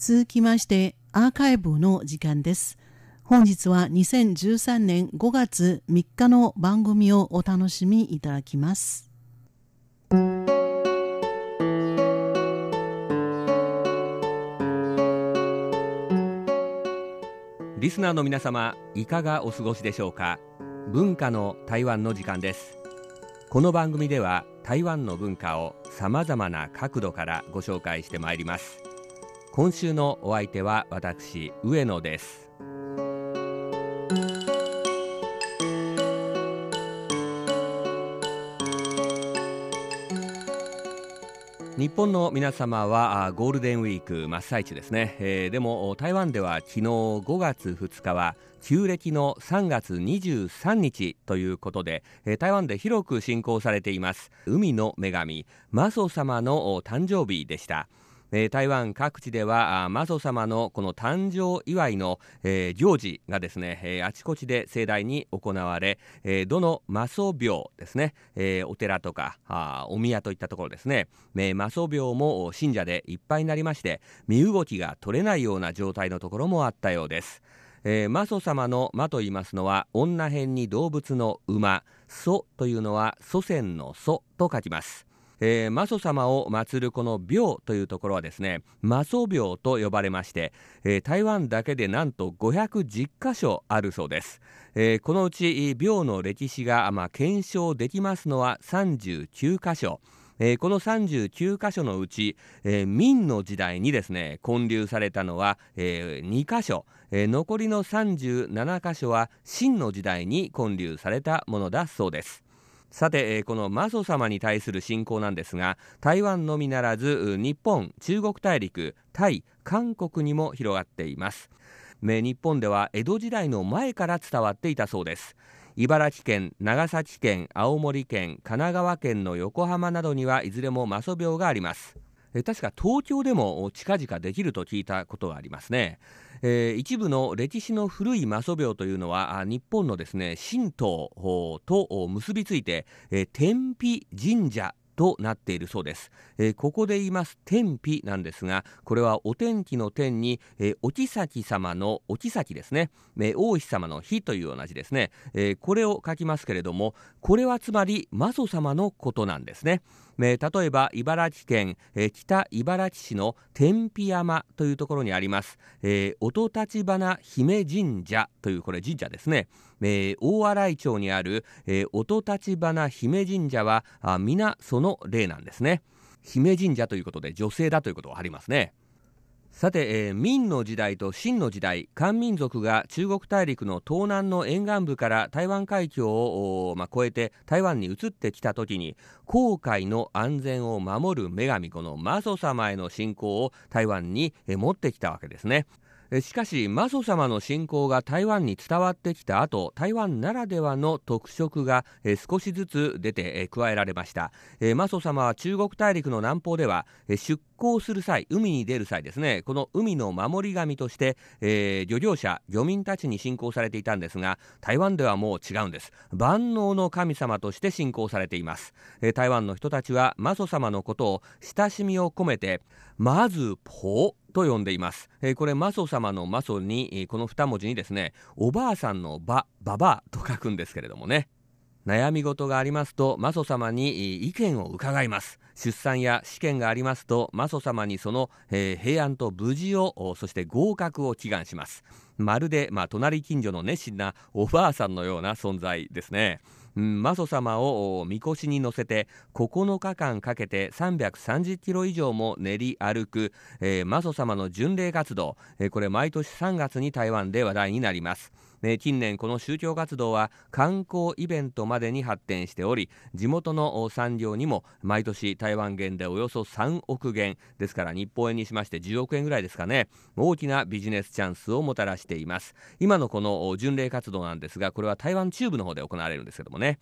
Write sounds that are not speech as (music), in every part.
続きましてアーカイブの時間です。本日は2013年5月3日の番組をお楽しみいただきます。リスナーの皆様いかがお過ごしでしょうか？文化の台湾の時間です。この番組では台湾の文化をさまざまな角度からご紹介してまいります。今週のお相手は私上野です。日本の皆様はゴールデンウィーク真っ最中ですね、えー、でも台湾では昨日5月2日は旧暦の3月23日ということで、えー、台湾で広く信仰されています海の女神マソ様の誕生日でした。えー、台湾各地ではマ祖様のこの誕生祝いの、えー、行事がですね、えー、あちこちで盛大に行われ、えー、どのマ祖廟ですね、えー、お寺とかあお宮といったところですね、えー、マ祖廟も信者でいっぱいになりまして身動きが取れないような状態のところもあったようです。えー、マ祖様の魔と言いますのは女編に動物の馬祖というのは祖先の祖と書きますえー、マソ様を祀るこの廟というところはですねマソ廟と呼ばれまして、えー、台湾だけでなんと510箇所あるそうです、えー、このうち廟の歴史が、まあ、検証できますのは39箇所。えー、この39箇所のうち、えー、明の時代にですね建立されたのは、えー、2箇所、えー、残りの37箇所は清の時代に建立されたものだそうです。さてこのマソ様に対する信仰なんですが台湾のみならず日本中国大陸タイ韓国にも広がっています。日本では江戸時代の前から伝わっていたそうです。茨城県長崎県青森県神奈川県の横浜などにはいずれもマソ病があります。確か東京でも近々できると聞いたことがありますね。えー、一部の歴史の古いマソ廟というのは日本のですね神道と結びついて、えー、天日神社となっているそうです、えー、ここで言います天日なんですがこれはお天気の天に、えー、お妃様のお妃ですね、えー、王妃様の日という同じですね、えー、これを書きますけれどもこれはつまりマソ様のことなんですね。えー、例えば茨城県、えー、北茨城市の天日山というところにあります、えー、音立花姫神社というこれ神社ですね、えー、大洗町にある、えー、音立花姫神社は皆その例なんですね。姫神社ということで女性だということがありますね。さて、えー、明の時代と清の時代漢民族が中国大陸の東南の沿岸部から台湾海峡を、まあ、越えて台湾に移ってきた時に航海の安全を守る女神このマソ様への信仰を台湾に、えー、持ってきたわけですね。しかしマソ様の信仰が台湾に伝わってきた後台湾ならではの特色が少しずつ出て加えられました。マソ様は中国大陸の南方では出港する際海に出る際ですねこの海の守り神として、漁業者漁民たちに信仰されていたんですが台湾ではもう違うんです。万能の神様として信仰されています、台湾の人たちはマソ様のことを親しみを込めてまずポと呼んでいます、えー、これマソ様のマソに、えー、この2文字にですねおばあさんのばばばと書くんですけれどもね。悩み事がありますとマソ様に意見を伺います。出産や試験がありますとマソ様にその、えー、平安と無事をそして合格を祈願します。まるで、まあ、隣近所の熱心なおばあさんのような存在ですね。マソ様をみこしに乗せて9日間かけて330キロ以上も練り歩く、えー、マソ様の巡礼活動、えー、これ毎年3月に台湾で話題になります。近年この宗教活動は観光イベントまでに発展しており地元の産業にも毎年台湾元でおよそ3億元ですから日本円にしまして10億円ぐらいですかね。大きなビジネスチャンスをもたらしています。今のこの巡礼活動なんですがこれは台湾中部の方で行われるんですけどもね。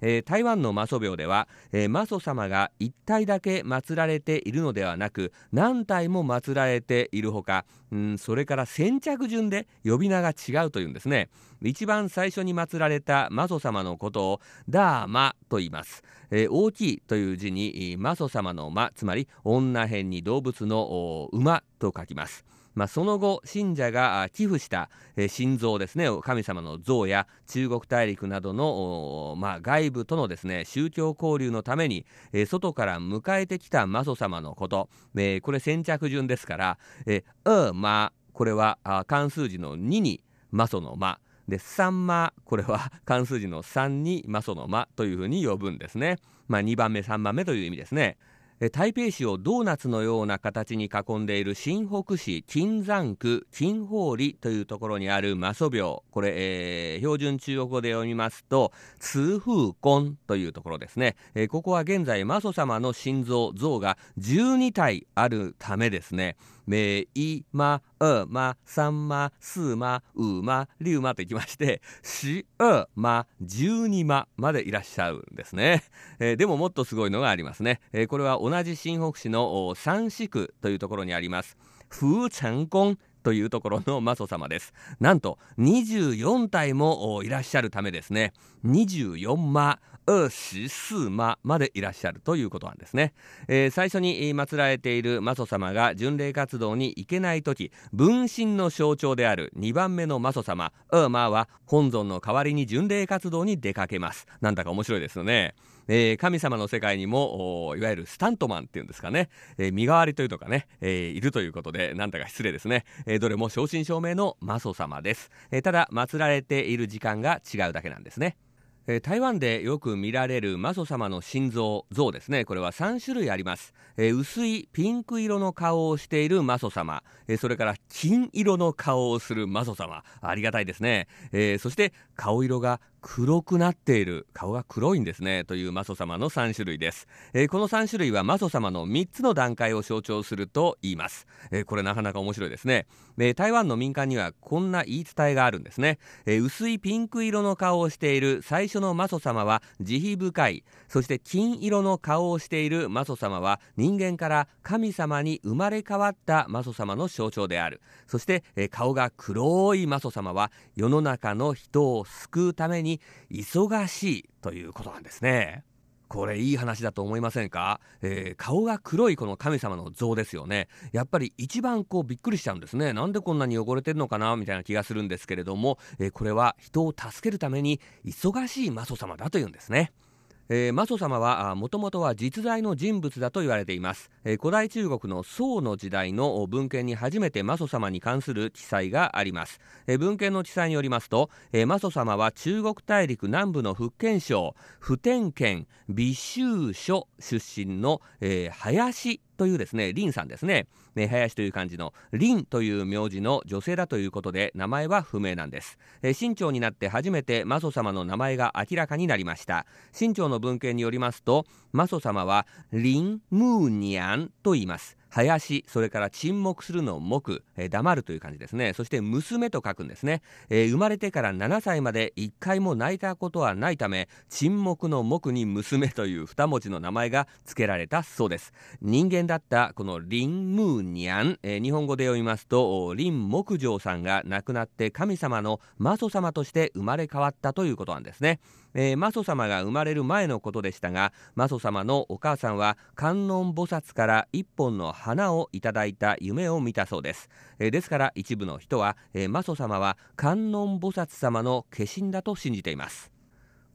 えー、台湾のマソ廟では、えー、マソ様が1体だけ祀られているのではなく何体も祀られているほか、うん、それから先着順で呼び名が違うというんですね。一番最初に祀られたマソ様のことをダーマと言います、えー、大きいという字にマソ様の間つまり女編に動物の馬と書きます。まあ、その後信者が寄付した、えー、神像ですね神様の像や中国大陸などの、まあ、外部とのですね宗教交流のために、外から迎えてきたマ祖様のこと、え、これ先着順ですから「えー、うま」これは (laughs) 漢数字の2にマ祖の「ま」で3マこれは漢数字の3にマ祖の「ま」というふうに呼ぶんですね。まあ、2番目3番目という意味ですね。台北市をドーナツのような形に囲んでいる新北市金山区金宝里というところにあるマソ廟。これ、えー、標準中国語で読みますと通風根というところですね、えー、ここは現在マソ様の心臓像が12体あるためですね。めいまうまさんますまうまりゅうまといきまして (laughs) しうま十二ままでいらっしゃるんですね、えー、でももっとすごいのがありますね、えー、これは同じ新北市の三市区というところにあります。風成宮というところのマソ様です。なんと24体もいらっしゃるためですね。24魔二十四魔までいらっしゃるということなんですね、えー、最初に祀られているマソ様が巡礼活動に行けない時分身の象徴である2番目のマソ様ウーマーは本尊の代わりに巡礼活動に出かけます。なんだか面白いですよね。えー、神様の世界にもいわゆるスタントマンっていうんですかね、えー、身代わりというのがね、えー、いるということでなんだか失礼ですね、えどれも正真正銘のマソ様です、えただ祀られている時間が違うだけなんですね。えー、台湾でよく見られるマ祖様の心臓像ですね。これは3種類あります、えー、薄いピンク色の顔をしているマ祖様、えー、それから金色の顔をするマ祖様。ありがたいですね、えそして顔色が黒くなっている。顔が黒いんですね。というマ祖様の3種類です、えー、この3種類はマ祖様の3つの段階を象徴すると言います、えー、これなかなか面白いですね、えー、台湾の民間にはこんな言い伝えがあるんですね、え薄いピンク色の顔をしている最初のマ祖様は慈悲深い。そして金色の顔をしているマ祖様は人間から神様に生まれ変わったマ祖様の象徴である。そして、え顔が黒いマ祖様は世の中の人を救うためにに忙しいということなんですね。これいい話だと思いませんか、えー、顔が黒いこの神様の像ですよね。やっぱり一番こうびっくりしちゃうんですね。なんでこんなに汚れてるのかな？みたいな気がするんですけれども、えー、これは人を助けるために忙しい魔祖様だというんですね。えー、マソ様はもともとは実在の人物だと言われています、えー、古代中国の宋の時代の文献に初めてマソ様に関する記載があります、えー、文献の記載によりますと、えー、マソ様は中国大陸南部の福建省普天県美州所出身の、えー、林というですね林さんですね。ね林という漢字の林という名字の女性だということで名前は不明なんです、え清朝になって初めてマソ様の名前が明らかになりました。清朝の文献によりますとマソ様は林ムーニャンと言います。林それから沈黙するの黙、えー、黙るという感じですね。そして娘と書くんですね、えー、生まれてから7歳まで1回も泣いたことはないため沈黙の黙に娘という2文字の名前が付けられたそうです。人間だったこのリン・ムーニャン、えー、日本語で読みますと林木城さんが亡くなって神様のマソ様として生まれ変わったということなんですね。えー、マソ様が生まれる前のことでしたがマソ様のお母さんは観音菩薩から一本の花をいただいた夢を見たそうです、えー、ですから一部の人は、えー、マソ様は観音菩薩様の化身だと信じています。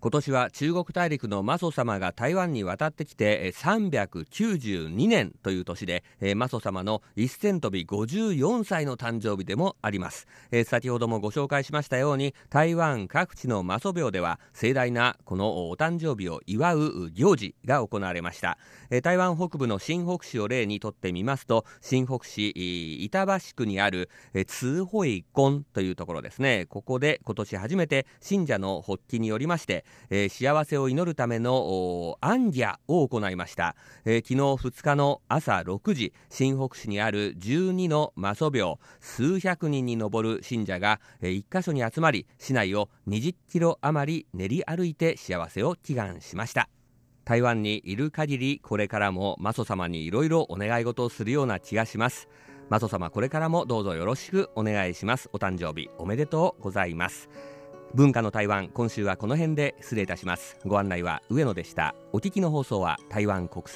今年は中国大陸のマソ様が台湾に渡ってきて392年という年でマソ様の一戦飛び54歳の誕生日でもあります。先ほどもご紹介しましたように台湾各地のマソ廟では盛大なこのお誕生日を祝う行事が行われました。台湾北部の新北市を例にとってみますと新北市板橋区にある通惠根というところですね。ここで今年初めて信者の発起によりましてえー、幸せを祈るためのアンギャを行いました、えー、昨日2日の朝6時新北市にある12のマソ廟数百人に上る信者が、えー、1カ所に集まり市内を20キロ余り練り歩いて幸せを祈願しました。台湾にいる限りこれからもマソ様にいろいろお願い事をするような気がします。マソ様これからもどうぞよろしくお願いします。お誕生日おめでとうございます。文化の台湾今週はこの辺で失礼いたします。ご案内は上野でした。お聞きの放送は台湾国際